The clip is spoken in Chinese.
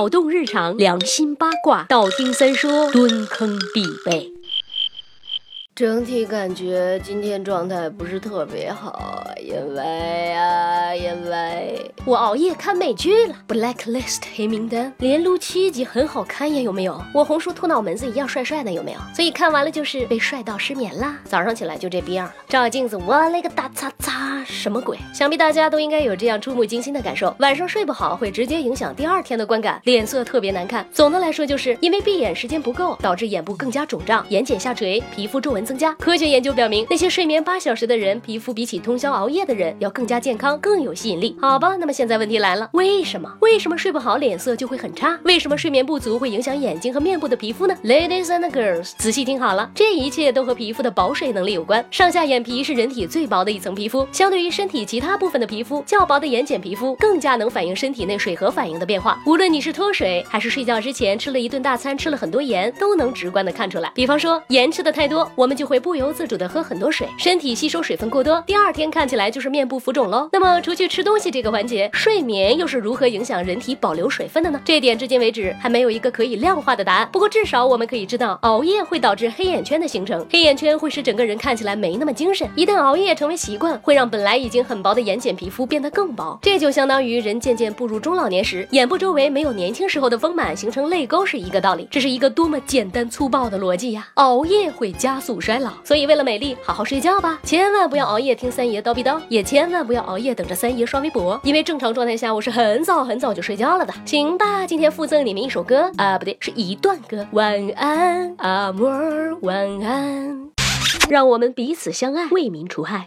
脑洞日常，良心八卦，道听三说，蹲坑必备。整体感觉今天状态不是特别好，因为啊，为我熬夜看美剧了，《Blacklist》黑名单连撸七集，很好看呀，有没有？我红叔秃脑门子一样帅帅的，有没有？所以看完了就是被帅到失眠啦。早上起来就这逼样了，照镜子，我勒个大擦擦，什么鬼？想必大家都应该有这样触目惊心的感受，晚上睡不好会直接影响第二天的观感，脸色特别难看。总的来说，就是因为闭眼时间不够，导致眼部更加肿胀，眼睑下垂，皮肤皱纹。增加科学研究表明，那些睡眠八小时的人，皮肤比起通宵熬夜的人要更加健康，更有吸引力。好吧，那么现在问题来了，为什么？为什么睡不好脸色就会很差？为什么睡眠不足会影响眼睛和面部的皮肤呢？Ladies and girls，仔细听好了，这一切都和皮肤的保水能力有关。上下眼皮是人体最薄的一层皮肤，相对于身体其他部分的皮肤，较薄的眼睑皮肤更加能反映身体内水合反应的变化。无论你是脱水，还是睡觉之前吃了一顿大餐，吃了很多盐，都能直观的看出来。比方说盐吃的太多，我们就会不由自主的喝很多水，身体吸收水分过多，第二天看起来就是面部浮肿喽。那么除去吃多东西这个环节，睡眠又是如何影响人体保留水分的呢？这点至今为止还没有一个可以量化的答案。不过至少我们可以知道，熬夜会导致黑眼圈的形成，黑眼圈会使整个人看起来没那么精神。一旦熬夜成为习惯，会让本来已经很薄的眼睑皮肤变得更薄，这就相当于人渐渐步入中老年时，眼部周围没有年轻时候的丰满，形成泪沟是一个道理。这是一个多么简单粗暴的逻辑呀！熬夜会加速衰老。所以，为了美丽，好好睡觉吧，千万不要熬夜听三爷叨逼叨，也千万不要熬夜等着三爷刷微博，因为正常状态下我是很早很早就睡觉了的。行吧，今天附赠你们一首歌啊，不对，是一段歌。晚安，阿莫，晚安，让我们彼此相爱，为民除害。